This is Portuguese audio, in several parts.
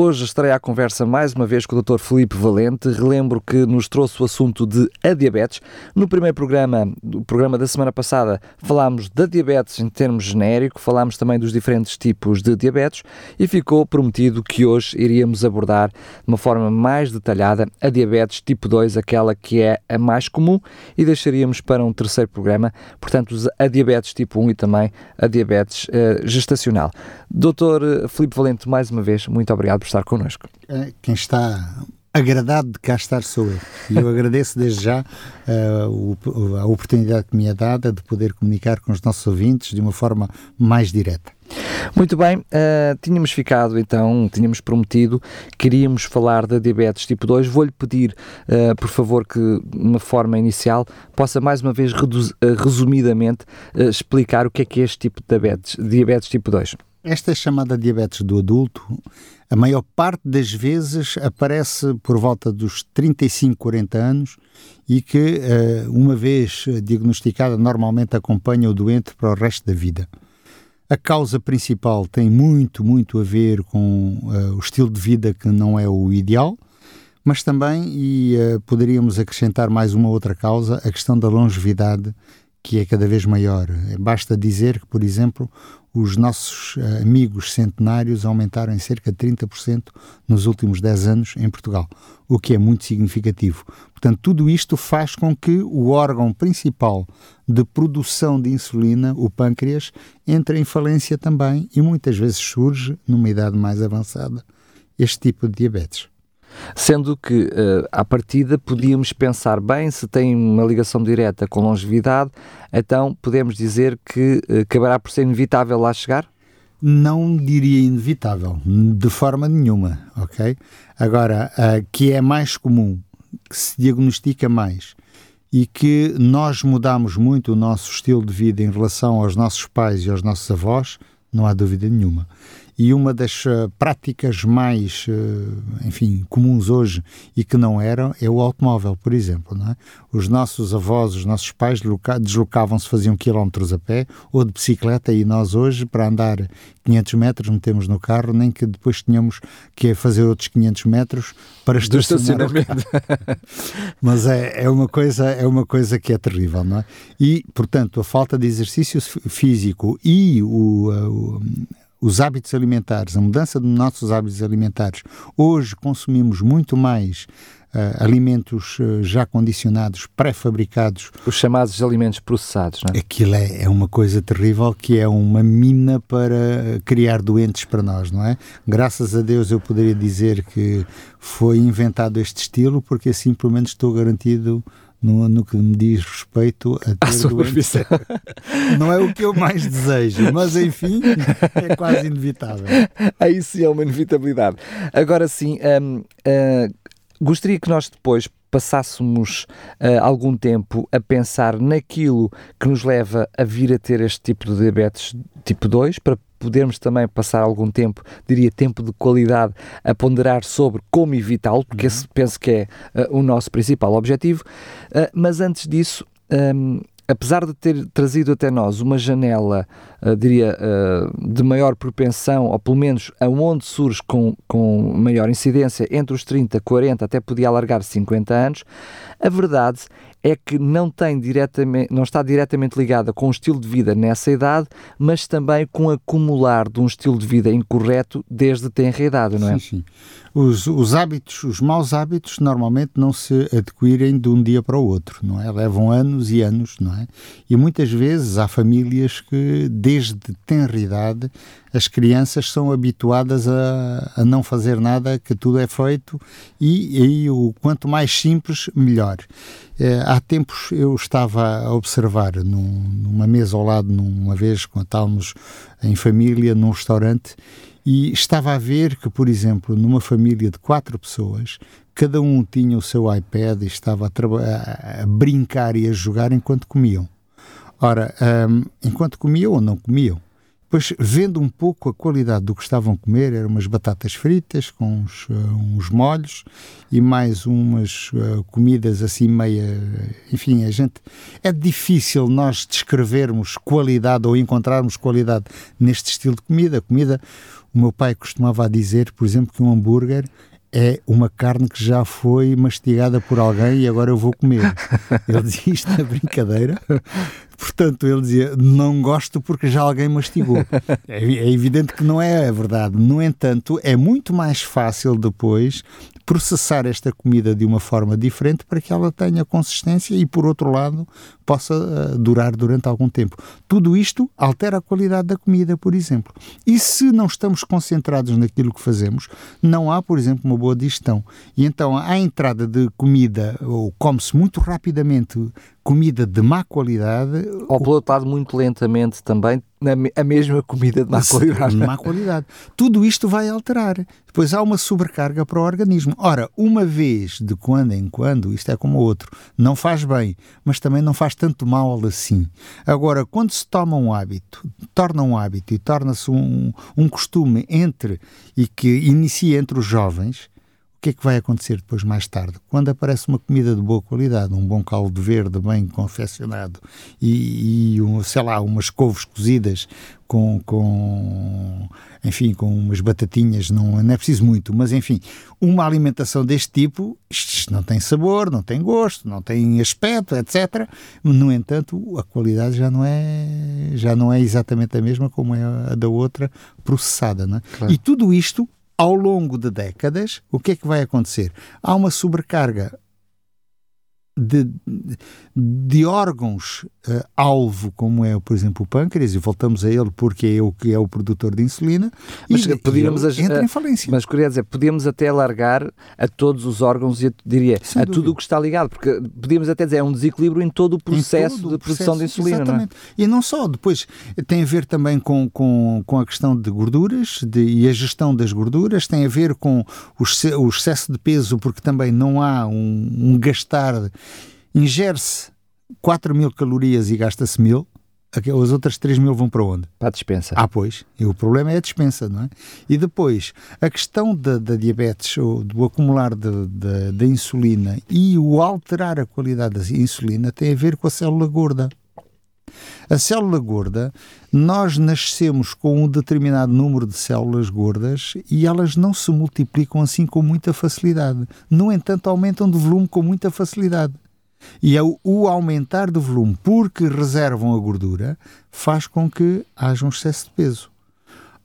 Hoje estarei à conversa mais uma vez com o Dr. Felipe Valente. Relembro que nos trouxe o assunto de a diabetes. No primeiro programa, o programa da semana passada, falámos da diabetes em termos genérico, falámos também dos diferentes tipos de diabetes e ficou prometido que hoje iríamos abordar de uma forma mais detalhada a diabetes tipo 2, aquela que é a mais comum, e deixaríamos para um terceiro programa, portanto, a diabetes tipo 1 e também a diabetes uh, gestacional. Dr. Felipe Valente, mais uma vez, muito obrigado por estar connosco. É, quem está agradado de cá estar sou eu. E eu agradeço desde já uh, a oportunidade que me é dada de poder comunicar com os nossos ouvintes de uma forma mais direta. Muito bem, uh, tínhamos ficado então, tínhamos prometido, queríamos falar da diabetes tipo 2. Vou-lhe pedir, uh, por favor, que de uma forma inicial possa mais uma vez resumidamente explicar o que é que é este tipo de diabetes, diabetes tipo 2. Esta chamada diabetes do adulto, a maior parte das vezes aparece por volta dos 35, 40 anos e que, eh, uma vez diagnosticada, normalmente acompanha o doente para o resto da vida. A causa principal tem muito, muito a ver com uh, o estilo de vida que não é o ideal, mas também, e uh, poderíamos acrescentar mais uma outra causa, a questão da longevidade, que é cada vez maior. Basta dizer que, por exemplo, os nossos uh, amigos centenários aumentaram em cerca de 30% nos últimos 10 anos em Portugal, o que é muito significativo. Portanto, tudo isto faz com que o órgão principal de produção de insulina, o pâncreas, entre em falência também e muitas vezes surge, numa idade mais avançada, este tipo de diabetes. Sendo que, uh, à partida, podíamos pensar bem, se tem uma ligação direta com longevidade, então podemos dizer que acabará por ser inevitável lá chegar? Não diria inevitável, de forma nenhuma, ok? Agora, uh, que é mais comum, que se diagnostica mais e que nós mudamos muito o nosso estilo de vida em relação aos nossos pais e aos nossos avós, não há dúvida nenhuma. E uma das uh, práticas mais, uh, enfim, comuns hoje e que não eram é o automóvel, por exemplo. É? Os nossos avós, os nossos pais deslocavam-se, faziam quilómetros a pé ou de bicicleta e nós hoje, para andar 500 metros, metemos no carro, nem que depois tenhamos que fazer outros 500 metros para estacionar Mas é, é, uma coisa, é uma coisa que é terrível, não é? E, portanto, a falta de exercício físico e o, o os hábitos alimentares, a mudança dos nossos hábitos alimentares. Hoje consumimos muito mais uh, alimentos uh, já condicionados, pré-fabricados. Os chamados alimentos processados, não é? Aquilo é, é uma coisa terrível que é uma mina para criar doentes para nós, não é? Graças a Deus eu poderia dizer que foi inventado este estilo, porque assim pelo menos estou garantido no, no que me diz respeito a ter profissão. Não é o que eu mais desejo, mas enfim, é quase inevitável. Aí sim é uma inevitabilidade. Agora sim, um, uh, hum, gostaria que nós depois passássemos uh, algum tempo a pensar naquilo que nos leva a vir a ter este tipo de diabetes tipo 2, para podermos também passar algum tempo, diria tempo de qualidade, a ponderar sobre como evitá-lo, porque uhum. esse penso que é uh, o nosso principal objetivo. Uh, mas antes disso, um, apesar de ter trazido até nós uma janela, uh, diria, uh, de maior propensão, ou pelo menos aonde surge com, com maior incidência, entre os 30, 40, até podia alargar 50 anos, a verdade é que não, tem diretamente, não está diretamente ligada com o estilo de vida nessa idade, mas também com o acumular de um estilo de vida incorreto desde tenra idade, não é? Sim, sim. Os, os hábitos, os maus hábitos, normalmente não se adquirem de um dia para o outro, não é? Levam anos e anos, não é? E muitas vezes há famílias que, desde tenra idade, as crianças são habituadas a, a não fazer nada, que tudo é feito e aí o quanto mais simples, melhor. É, há tempos eu estava a observar num, numa mesa ao lado, numa vez, quando estávamos em família num restaurante, e estava a ver que, por exemplo, numa família de quatro pessoas, cada um tinha o seu iPad e estava a, a brincar e a jogar enquanto comiam. Ora, um, enquanto comiam ou não comiam, Depois, vendo um pouco a qualidade do que estavam a comer, eram umas batatas fritas com uns, uh, uns molhos e mais umas uh, comidas assim meia. Enfim, a gente. É difícil nós descrevermos qualidade ou encontrarmos qualidade neste estilo de comida. Comida. O meu pai costumava dizer, por exemplo, que um hambúrguer é uma carne que já foi mastigada por alguém e agora eu vou comer. Ele dizia isto na brincadeira. Portanto, ele dizia: Não gosto porque já alguém mastigou. É, é evidente que não é a verdade. No entanto, é muito mais fácil depois processar esta comida de uma forma diferente para que ela tenha consistência e, por outro lado, possa uh, durar durante algum tempo. Tudo isto altera a qualidade da comida, por exemplo. E se não estamos concentrados naquilo que fazemos, não há, por exemplo, uma boa digestão. E então a entrada de comida, ou come-se muito rapidamente comida de má qualidade. Ou pelo outro lado, muito lentamente também, a mesma comida de má qualidade. De má qualidade. Tudo isto vai alterar. Depois há uma sobrecarga para o organismo. Ora, uma vez de quando em quando, isto é como outro, não faz bem, mas também não faz tanto mal assim. Agora, quando se toma um hábito, torna um hábito e torna-se um, um costume entre e que inicia entre os jovens, o que é que vai acontecer depois, mais tarde? Quando aparece uma comida de boa qualidade, um bom caldo verde bem confeccionado e, e um, sei lá, umas couves cozidas com, com, enfim, com umas batatinhas, não, não é preciso muito, mas enfim, uma alimentação deste tipo, isto não tem sabor, não tem gosto, não tem aspecto, etc. No entanto, a qualidade já não é, já não é exatamente a mesma como é a da outra processada. Não é? claro. E tudo isto ao longo de décadas, o que é que vai acontecer? Há uma sobrecarga de, de órgãos uh, alvo, como é, por exemplo, o pâncreas, e voltamos a ele porque é o que é o produtor de insulina, mas e, podíamos e entra em falência. Mas queria dizer, podíamos até alargar a todos os órgãos e diria Sem a dúvida. tudo o que está ligado, porque podíamos até dizer é um desequilíbrio em todo o processo todo de produção processo, de insulina. Exatamente. Não é? E não só, depois tem a ver também com, com, com a questão de gorduras de, e a gestão das gorduras, tem a ver com o, o excesso de peso, porque também não há um, um gastar ingere-se 4 mil calorias e gasta-se mil, as outras 3 mil vão para onde? Para a dispensa. Ah, pois. E o problema é a dispensa, não é? E depois, a questão da, da diabetes, ou do acumular da insulina e o alterar a qualidade da insulina tem a ver com a célula gorda. A célula gorda, nós nascemos com um determinado número de células gordas e elas não se multiplicam assim com muita facilidade. No entanto, aumentam de volume com muita facilidade. E é o aumentar do volume, porque reservam a gordura, faz com que haja um excesso de peso.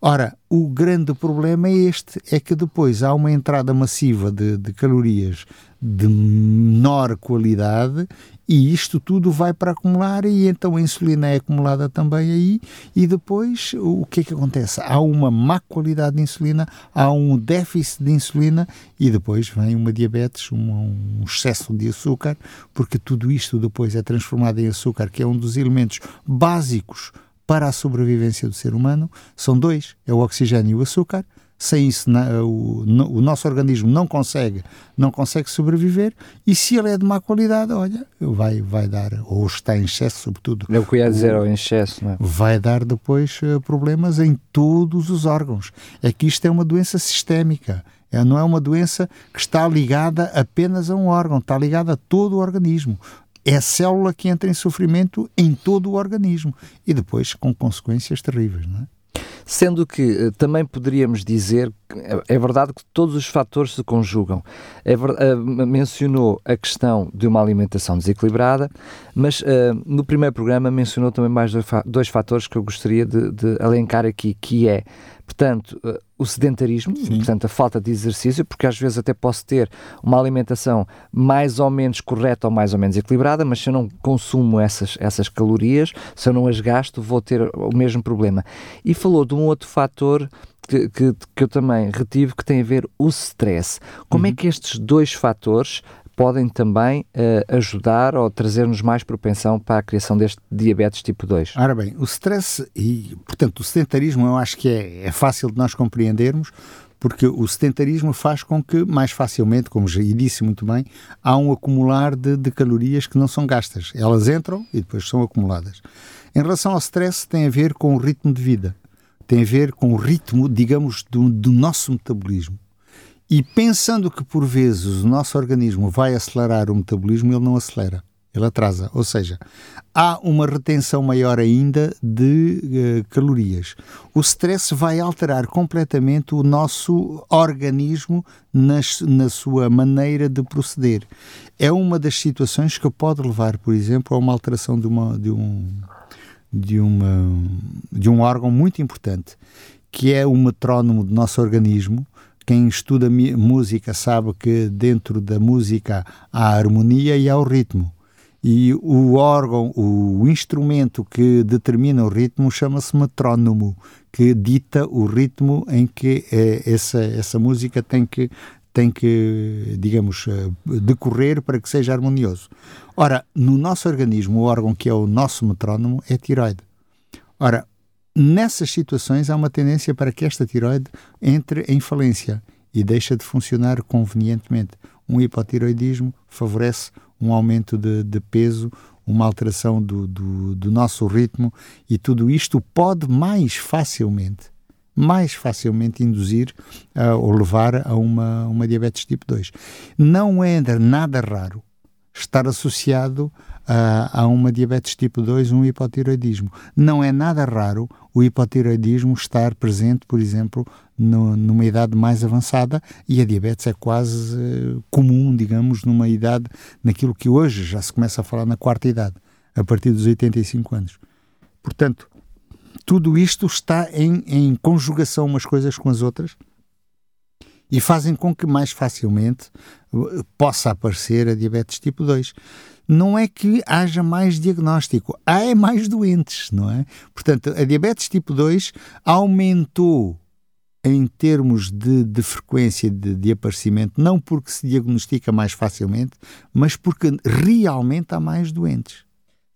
Ora, o grande problema é este: é que depois há uma entrada massiva de, de calorias de menor qualidade e isto tudo vai para acumular e então a insulina é acumulada também aí e depois o que é que acontece? Há uma má qualidade de insulina, há um déficit de insulina e depois vem uma diabetes, um, um excesso de açúcar, porque tudo isto depois é transformado em açúcar, que é um dos elementos básicos para a sobrevivência do ser humano. São dois, é o oxigênio e o açúcar sem isso o, o, nosso organismo não consegue, não consegue sobreviver e se ele é de má qualidade, olha, vai, vai dar, ou está em excesso, sobretudo. É o que eu ia dizer, o, excesso, não é? Vai dar depois uh, problemas em todos os órgãos. É que isto é uma doença sistémica. É, não é uma doença que está ligada apenas a um órgão, está ligada a todo o organismo é a célula que entra em sofrimento em todo o organismo e depois com consequências terríveis, não é? Sendo que eh, também poderíamos dizer, é, verdade que todos os fatores se conjugam. É, uh, mencionou a questão de uma alimentação desequilibrada, mas uh, no primeiro programa mencionou também mais dois, dois fatores que eu gostaria de, de alencar aqui, que é Portanto, uh, o sedentarismo, Sim. portanto, a falta de exercício, porque às vezes até posso ter uma alimentação mais ou menos correta ou mais ou menos equilibrada, mas se eu não consumo essas, essas calorias, se eu não as gasto, vou ter o mesmo problema. E falou de um outro fator que, que, que, eu também retive que tem a ver o stress. Como é uhum. é que estes dois fatores podem também uh, ajudar ou trazer-nos mais propensão para a criação deste diabetes tipo 2? Ora bem, o stress e, portanto, o sedentarismo eu acho que é, é fácil de nós compreendermos, porque o sedentarismo faz com que, mais facilmente, como já disse muito bem, há um acumular de, de, calorias que não são gastas. Elas entram e depois são acumuladas. Em relação ao stress, tem a ver com o ritmo de vida. Tem a ver com o ritmo, digamos, do, do nosso metabolismo. E pensando que por vezes o nosso organismo vai acelerar o metabolismo, ele não acelera, ele atrasa. Ou seja, há uma retenção maior ainda de uh, calorias. O stress vai alterar completamente o nosso organismo nas, na sua maneira de proceder. É uma das situações que pode levar, por exemplo, a uma alteração de, uma, de, um, de, uma, de um órgão muito importante, que é o metrónomo do nosso organismo, quem estuda música sabe que dentro da música há harmonia e há o ritmo. E o órgão, o instrumento que determina o ritmo chama-se metrónomo, que dita o ritmo em que é, essa, essa música tem que, tem que, digamos, eh, decorrer para que seja harmonioso. Ora, no nosso organismo, o órgão que é o nosso metrónomo é a tiroide. Ora, Nessas situações, há uma tendência para que esta tiroide entre em falência e deixa de funcionar convenientemente. Um hipotiroidismo favorece um aumento de, de peso, uma alteração do, do, do, nosso ritmo e tudo isto pode mais facilmente, mais facilmente induzir uh, ou levar a uma, uma diabetes tipo 2. Não é nada raro estar associado a, a uma diabetes tipo 2, um hipotiroidismo. Não é nada raro o hipotiroidismo estar presente, por exemplo, no, numa idade mais avançada e a diabetes é quase uh, comum, digamos, numa idade, naquilo que hoje já se começa a falar na quarta idade, a partir dos 85 anos. Portanto, tudo isto está em, em conjugação umas coisas com as outras e fazem com que mais facilmente eh, possa aparecer a diabetes tipo 2 não é que haja mais diagnóstico, há é mais doentes, não é? Portanto, a diabetes tipo 2 aumentou em termos de, de frequência de, de, aparecimento, não porque se diagnostica mais facilmente, mas porque realmente há mais doentes.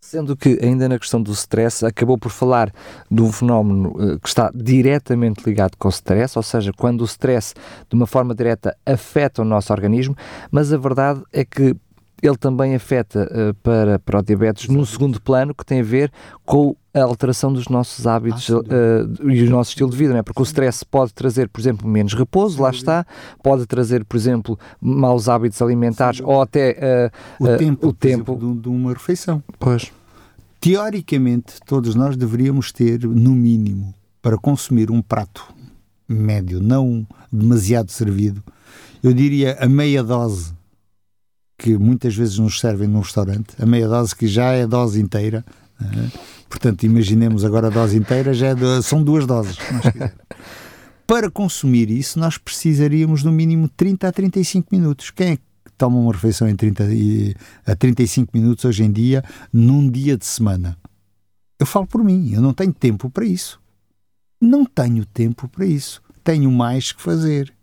Sendo que, ainda na questão do stress, acabou por falar de um fenómeno uh, que está diretamente ligado com o stress, ou seja, quando o stress, de uma forma direta, afeta o nosso organismo, mas a verdade é que ele também afeta uh, para, para o diabetes num segundo plano que tem a ver com a alteração dos nossos hábitos ah, uh, e o nosso estilo de vida, não é? Porque o stress pode trazer, por exemplo, menos repouso, lá está, pode trazer, por exemplo, maus hábitos alimentares ou até uh, o tempo, o tempo. Exemplo, de, de uma refeição. Pois. Teoricamente, todos nós deveríamos ter, no mínimo, para consumir um prato médio, não demasiado servido, eu diria a meia dose que muitas vezes nos servem num restaurante, a meia dose que já é dose inteira. Uh, portanto, imaginemos agora a dose inteira, já é são duas doses. Para consumir isso, nós precisaríamos no mínimo 30 a 35 minutos. Quem é que toma uma refeição em 30 a 35 minutos hoje em dia, num dia de semana? Eu falo por mim, eu não tenho tempo para isso. Não tenho tempo para isso. Tenho mais que fazer.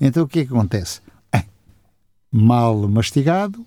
Então o que é que acontece? Mal mastigado,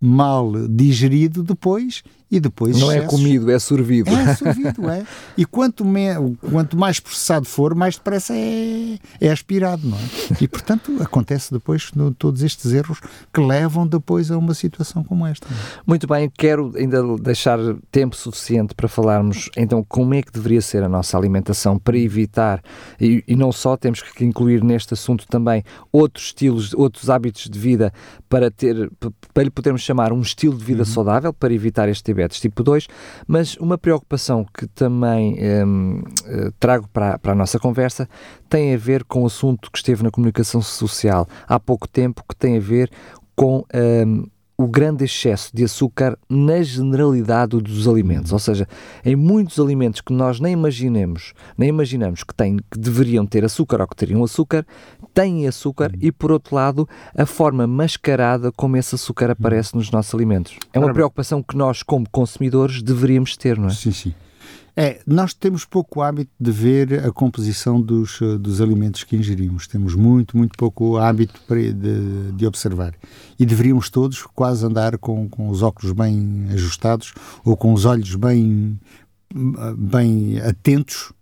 mal digerido depois e depois não é excessos. é comido, é sorvido. É sorvido, é. E quanto, me, quanto mais processado for, mais depressa é, é aspirado, não é? E portanto acontece depois no, todos estes erros que levam depois a uma situação como esta. É? Muito bem, quero ainda deixar tempo suficiente para falarmos então como é que deveria ser a nossa alimentação para evitar, e, e não só temos que incluir neste assunto também outros estilos, outros hábitos de vida para ter, para lhe podermos chamar um estilo de vida uhum. saudável, para evitar este diabetes tipo 2, mas uma preocupação que também um, eh, trago para, para a nossa conversa tem a ver com o assunto que esteve na comunicação social há pouco tempo, que tem a ver com um, o grande excesso de açúcar na generalidade dos alimentos, ou seja, em muitos alimentos que nós nem imaginemos, nem imaginamos que, têm, que deveriam ter açúcar ou que teriam açúcar, têm açúcar e, por outro lado, a forma mascarada como esse açúcar aparece nos nossos alimentos. É uma preocupação que nós, como consumidores, deveríamos ter, não é? Sim, sim. É, nós temos pouco hábito de ver a composição dos, eh, dos alimentos que ingerimos. Temos muito, muito pouco hábito de, de observar. E deveríamos todos quase andar com, com os óculos bem ajustados ou com os olhos bem, bem atentos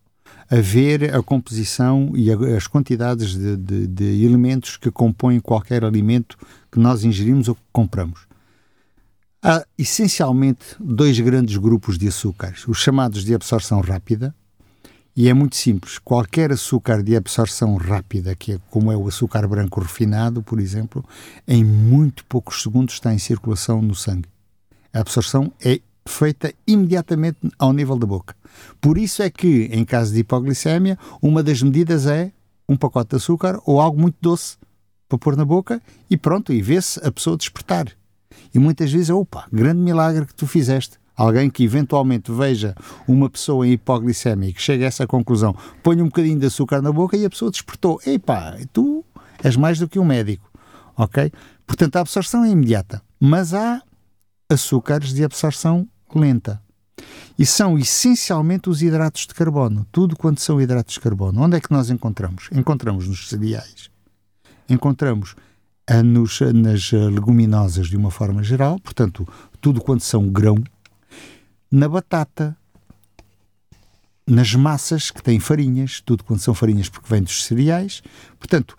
a ver a composição e a, as quantidades de, de, de elementos que compõem qualquer alimento que nós ingerimos ou que compramos. Há essencialmente dois grandes grupos de açúcares, os chamados de absorção rápida E é muito simples. Qualquer açúcar de absorção rápida, que é como é o açúcar branco refinado, por exemplo, em muito poucos segundos está em circulação no sangue. A absorção é feita imediatamente ao nível da boca. Por isso é que, em caso de hipoglicemia, uma das medidas é um pacote de açúcar ou algo muito doce para pôr na boca e pronto, e vê-se a pessoa despertar. E muitas vezes, opa, grande milagre que tu fizeste. Alguém que eventualmente veja uma pessoa em hipoglicemia e que chegue a essa conclusão, põe um bocadinho de açúcar na boca e a pessoa despertou. Epá, tu és mais do que um médico, ok? Portanto, a absorção é imediata, mas há açúcares de absorção lenta. E são essencialmente os hidratos de carbono. Tudo quanto são hidratos de carbono. Onde é que nós encontramos? Encontramos nos cereais. Encontramos ah, nos, nas ah, leguminosas de uma forma geral, portanto, tudo quanto são grão, na batata, nas massas que têm farinhas, tudo quando são farinhas porque vêm dos cereais. Portanto,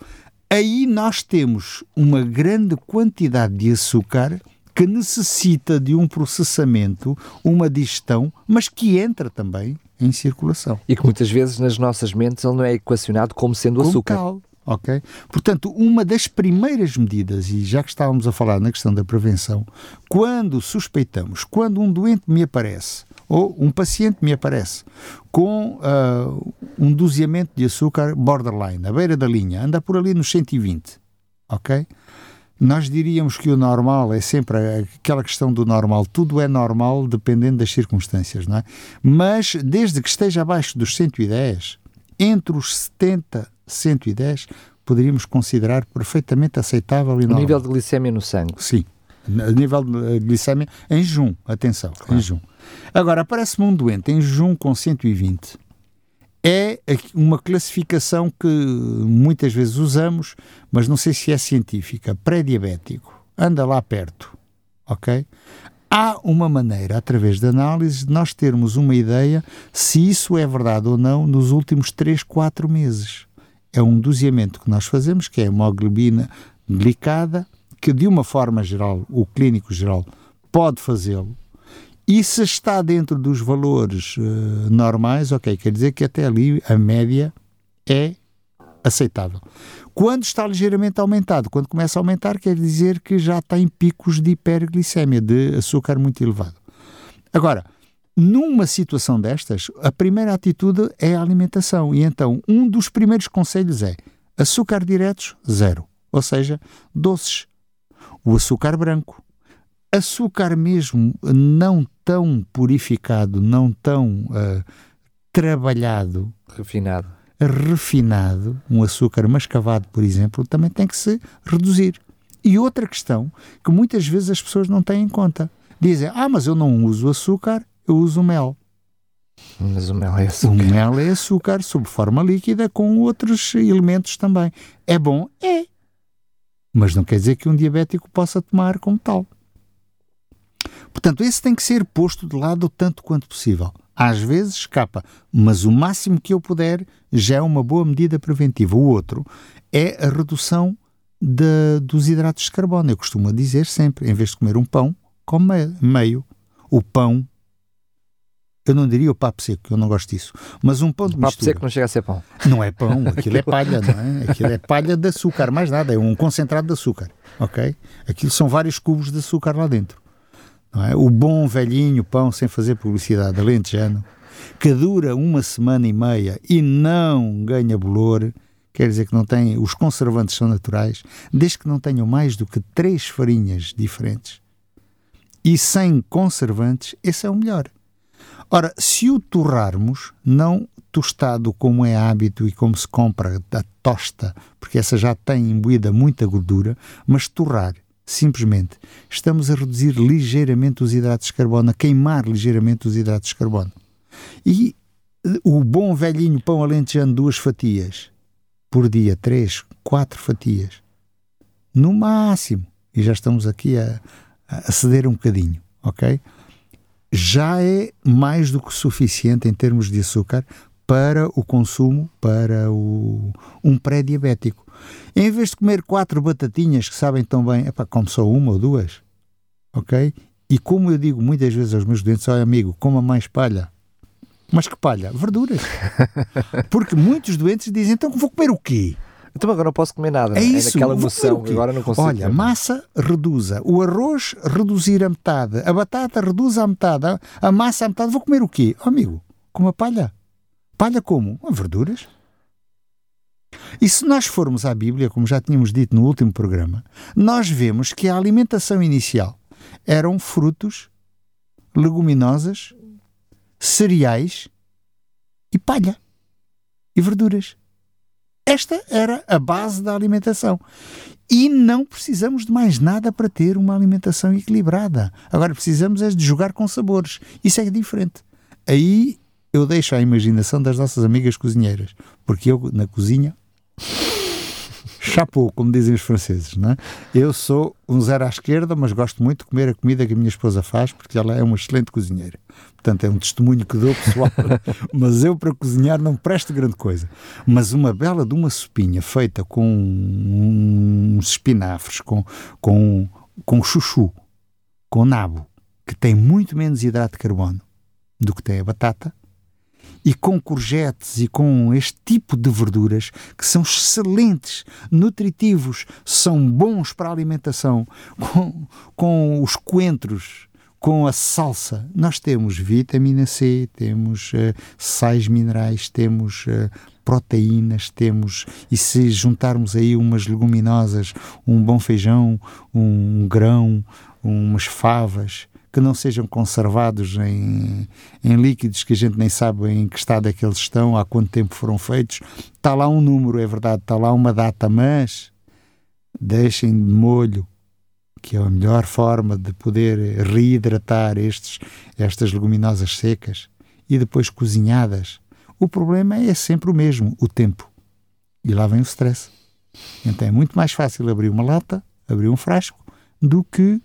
aí nós temos uma grande quantidade de açúcar que necessita de um processamento, uma digestão, mas que entra também em circulação. E que muitas vezes nas nossas mentes ele não é equacionado como sendo como açúcar. Tal, ok? Portanto, uma das primeiras medidas, e já que estávamos a falar na questão da prevenção, quando suspeitamos, quando um doente me aparece, ou um paciente me aparece com uh, um doseamento de açúcar borderline, à beira da linha, anda por ali nos 120, ok? Nós diríamos que o normal é sempre aquela questão do normal. Tudo é normal dependendo das circunstâncias, não é? Mas desde que esteja abaixo dos 110, entre os 70 110, poderíamos considerar perfeitamente aceitável e normal. O nível de glicemia no sangue. Sim. O nível de glicemia em jejum, atenção, claro. em jejum. Agora, aparece-me um doente em jejum com 120. É uma classificação que muitas vezes usamos, mas não sei se é científica. Pré-diabético. Anda lá perto. Ok? Há uma maneira, através de análise, de nós termos uma ideia se isso é verdade ou não nos últimos 3, 4 meses é um doseamento que nós fazemos, que é a hemoglobina glicada, que de uma forma geral, o clínico geral pode fazê-lo, e se está dentro dos valores uh, normais, ok, quer dizer que até ali a média é aceitável. Quando está ligeiramente aumentado, quando começa a aumentar, quer dizer que já tem picos de hiperglicemia, de açúcar muito elevado. Agora, numa situação destas, a primeira atitude é a alimentação. E então, um dos primeiros conselhos é açúcar diretos, zero. Ou seja, doces. O açúcar branco. Açúcar mesmo não tão purificado, não tão uh, trabalhado. Refinado. Refinado, um açúcar mascavado, por exemplo, também tem que se reduzir. E outra questão que muitas vezes as pessoas não têm em conta. Dizem, ah, mas eu não uso açúcar, eu uso mel. Mas o mel é açúcar. O mel é açúcar sob forma líquida com outros elementos também. É bom? É. Mas não quer dizer que um diabético possa tomar como tal. Portanto, esse tem que ser posto de lado tanto quanto possível. Às vezes escapa, mas o máximo que eu puder já é uma boa medida preventiva. O outro é a redução de, dos hidratos de carbono. Eu costumo dizer sempre, em vez de comer um pão, come meio. O pão eu não diria o papo seco, eu não gosto disso. Mas um pão de mistura. Papo seco não chega a ser pão. Não é pão, aquilo é palha, não é? Aquilo é palha de açúcar, mais nada, é um concentrado de açúcar, ok? Aquilo são vários cubos de açúcar lá dentro. Não é? O bom velhinho pão, sem fazer publicidade, alentejano, que dura uma semana e meia e não ganha bolor, quer dizer que não tem, os conservantes são naturais, desde que não tenham mais do que três farinhas diferentes e sem conservantes, esse é o melhor. Ora, se o torrarmos, não tostado como é hábito e como se compra a tosta, porque essa já tem imbuída muita gordura, mas torrar, simplesmente, estamos a reduzir ligeiramente os hidratos de carbono, a queimar ligeiramente os hidratos de carbono. E eh, o bom velhinho pão alentejano, duas fatias por dia, três, quatro fatias, no máximo, e já estamos aqui a, a ceder um bocadinho, ok? Já é mais do que suficiente em termos de açúcar para o consumo para o, um pré-diabético. Em vez de comer quatro batatinhas que sabem tão bem, epá, come só uma ou duas, ok? E como eu digo muitas vezes aos meus doentes, olha amigo, coma mais palha, Mas que palha? Verduras. Porque muitos doentes dizem, então vou comer o quê? Então agora não posso comer nada. É isso. É moção, agora não consigo. Olha, massa reduza. O arroz reduzir a metade. A batata reduz a metade. A massa a metade. Vou comer o quê? Oh, amigo, com uma palha. Palha como? Verduras. E se nós formos à Bíblia, como já tínhamos dito no último programa, nós vemos que a alimentação inicial eram frutos, leguminosas, cereais e palha e verduras. Esta era a base da alimentação. E não precisamos de mais nada para ter uma alimentação equilibrada. Agora precisamos é de jogar com sabores. Isso é diferente. Aí eu deixo à imaginação das nossas amigas cozinheiras, porque eu na cozinha chapeau, como dizem os franceses, não é? Eu sou um zero à esquerda, mas gosto muito de comer a comida que a minha esposa faz, porque ela é uma excelente cozinheira. Portanto, é um testemunho que dou pessoal. mas eu, para cozinhar, não presto grande coisa. Mas uma bela de uma sopinha feita com uns espinafres, com, com, com chuchu, com nabo, que tem muito menos hidrato de carbono do que tem a batata, e com courgettes e com este tipo de verduras que são excelentes, nutritivos, são bons para a alimentação, com, com os coentros, com a salsa, nós temos vitamina C, temos uh, sais minerais, temos uh, proteínas, temos, e se juntarmos aí umas leguminosas, um bom feijão, um grão, umas favas, que não sejam conservados em, em líquidos que a gente nem sabe em que estado é que eles estão, há quanto tempo foram feitos. Está lá um número, é verdade, está lá uma data, mas deixem de molho, que é a melhor forma de poder reidratar estes, estas leguminosas secas e depois cozinhadas. O problema é sempre o mesmo, o tempo. E lá vem o stress. Então é muito mais fácil abrir uma lata, abrir um frasco, do que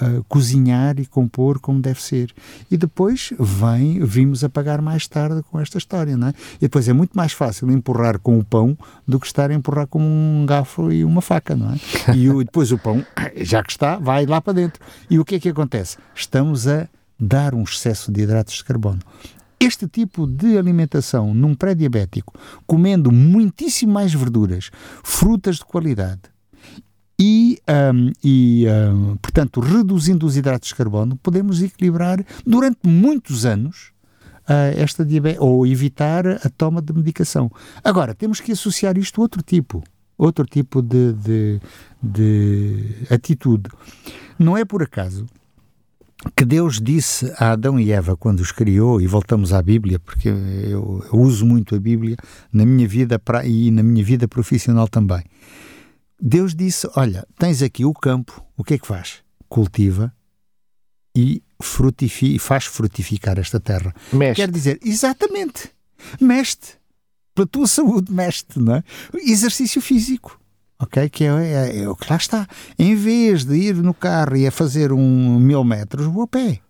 uh, cozinhar e compor como deve ser. E depois vem, vimos a pagar mais tarde com esta história, não é? E depois é muito mais fácil empurrar com o pão do que estar a empurrar com um garfo e uma faca, não é? E o, depois o pão, já que está, vai lá para dentro. E o que é que acontece? Estamos a dar um excesso de hidratos de carbono. Este tipo de alimentação num pré-diabético, comendo muitíssimo mais verduras, frutas de qualidade, e, um, e um, portanto, reduzindo os hidratos de carbono, podemos equilibrar durante muitos anos uh, esta diabetes, ou evitar a toma de medicação. Agora, temos que associar isto a outro tipo, outro tipo de, de, de atitude. Não é por acaso que Deus disse a Adão e Eva quando os criou, e voltamos à Bíblia, porque eu, eu uso muito a Bíblia na minha vida pra, e na minha vida profissional também. Deus disse: Olha, tens aqui o campo, o que é que faz? Cultiva e frutifi faz frutificar esta terra. Mexe. Quer dizer, exatamente, mexe pela tua saúde, mexe não é? Exercício físico. Ok? Que é, é, é, o que lá está. Em vez de ir no carro e a fazer um mil metros, vou a pé.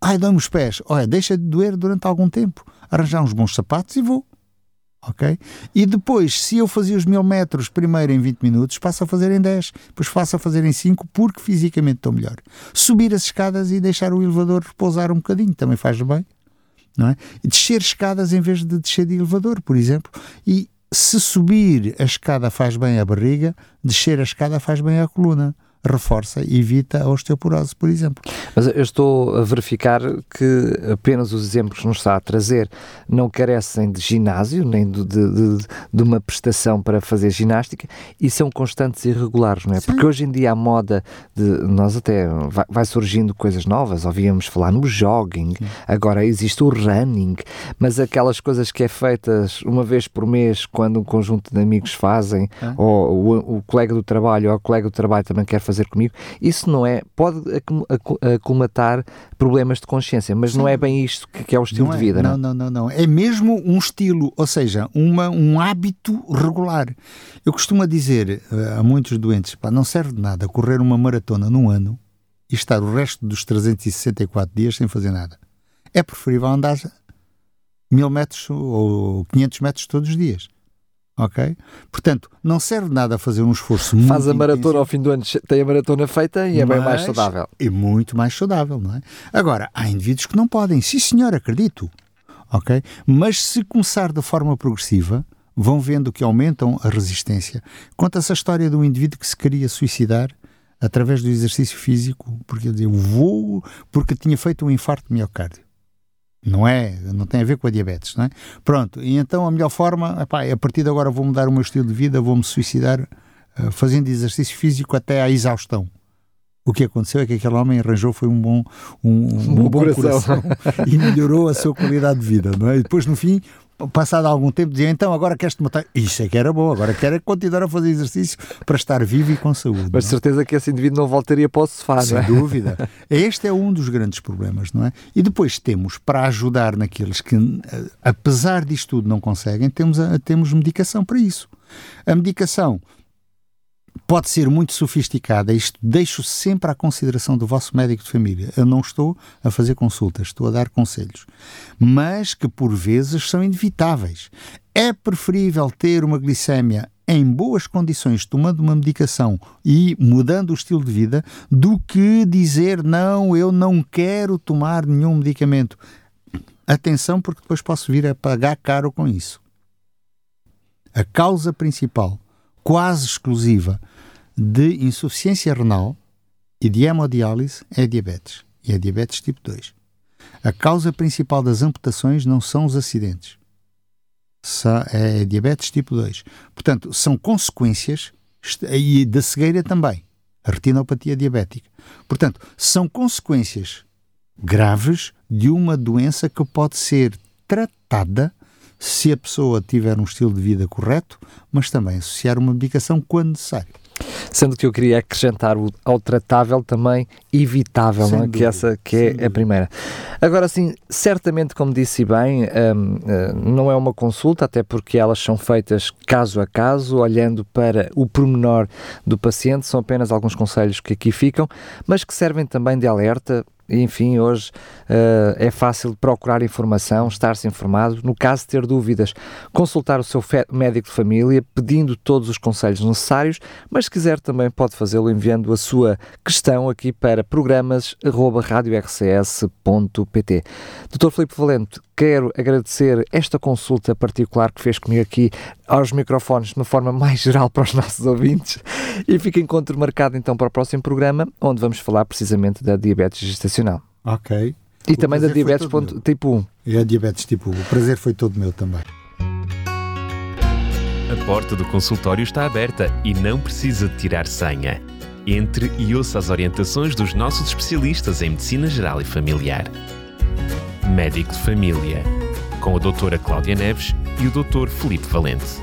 Ai, dá-me os pés. Olha, deixa de doer durante algum tempo. Arranjar uns bons sapatos e vou ok? E depois, se eu fazia os mil metros primeiro em 20 minutos, passo a fazer em 10, depois passo a fazer em 5, porque fisicamente estou melhor. Subir as escadas e deixar o elevador repousar um bocadinho, também faz bem, não é? Descer escadas em vez de descer de elevador, por exemplo, e se subir a escada faz bem à barriga, descer a escada faz bem à coluna reforça e evita a osteoporose, por exemplo. Mas eu estou a verificar que apenas os exemplos que nos está a trazer não carecem de ginásio, nem de, de, de uma prestação para fazer ginástica e são constantes e regulares, não é? Sim. Porque hoje em dia a moda de nós até vai, vai, surgindo coisas novas, ouvíamos falar no jogging, Sim. agora existe o running, mas aquelas coisas que é feitas uma vez por mês quando um conjunto de amigos fazem, ah. ou o, o colega do trabalho ou o colega do trabalho também quer fazer fazer comigo, isso não é, pode aclimatar problemas de consciência, mas Sim. não é bem isto que, que é o estilo é, de vida, não, não, não, não, não. É mesmo um estilo, ou seja, uma, um hábito regular. Eu costumo dizer uh, a muitos doentes, pá, não serve de nada correr uma maratona num ano e estar o resto dos 364 dias sem fazer nada. É preferível andar mil metros ou 500 metros todos os dias. Ok? Portanto, não serve nada fazer um esforço Faz muito a maratona ao fim do ano, tem a maratona feita e é bem mais mas saudável. É muito mais saudável, não é? Agora, há indivíduos que não podem. Sim, senhor, acredito. Ok? Mas se começar de forma progressiva, vão vendo que aumentam a resistência. Conta-se a história de um indivíduo que se queria suicidar através do exercício físico, porque ele dizia, vou, porque tinha feito um infarto de miocárdio. Não é, não tem a ver com a diabetes, não é? Pronto, e então a melhor forma, epá, a partir de agora vou mudar o meu estilo de vida, vou-me suicidar uh, fazendo exercício físico até à exaustão. O que aconteceu é que aquele homem arranjou foi um bom, um, um bom bom coração. coração. e melhorou a sua qualidade de vida, não é? E depois no fim, passado algum tempo, dizia então agora queres-te matar? Isso é que era bom, agora quero é continuar a fazer exercício para estar vivo e com saúde. Mas não é? certeza que esse indivíduo não voltaria para o sofá, não Sem é? dúvida. Este é um dos grandes problemas, não é? E depois temos, para ajudar naqueles que, eh, apesar disto tudo, não conseguem, temos, temos medicação para isso. A medicação pode ser muito sofisticada, isto deixo sempre à consideração do vosso médico de família. Eu não estou a fazer consultas, estou a dar conselhos, mas que por vezes são inevitáveis. É preferível ter uma glicémia em boas condições, tomando uma medicação e mudando o estilo de vida, do que dizer não, eu não quero tomar nenhum medicamento. Atenção, porque depois posso vir a pagar caro com isso. A causa principal, quase exclusiva, de insuficiência renal e de hemodiálise é diabetes. E é diabetes tipo 2. A causa principal das amputações não são os acidentes. É diabetes tipo 2. Portanto, são consequências e da cegueira também. A retinopatia diabética. Portanto, são consequências graves de uma doença que pode ser tratada se a pessoa tiver um estilo de vida correto, mas também associar uma medicação quando necessário. Sendo que eu queria acrescentar o, ao tratável também evitável, é? que dúvida, essa que é a dúvida. primeira. Agora sim, certamente, como disse bem, hum, hum, não é uma consulta, até porque elas são feitas caso a caso, olhando para o pormenor do paciente, são apenas alguns conselhos que aqui ficam, mas que servem também de alerta. Enfim, hoje eh, é fácil procurar informação, estar-se informado. No caso de ter dúvidas, consultar o seu médico de família, pedindo todos os conselhos necessários, mas se quiser também pode fazê-lo enviando a sua questão aqui para programas.radiorcs.pt. Dr. Filipe Valente, quero agradecer esta consulta particular que fez comigo aqui aos microfones de uma forma mais geral para os nossos ouvintes e fica encontro marcado então para o próximo programa, onde vamos falar precisamente da diabetes gestacional. Ok. E O também da diabetes ponto- tipo 1. E a diabetes tipo 1. O prazer foi todo meu também. A porta do consultório está aberta e não precisa de tirar senha. Entre e ouça as orientações dos nossos especialistas em Medicina Geral e Familiar. Médico de Família, com a doutora Cláudia Neves e o Dr. Felipe Valente.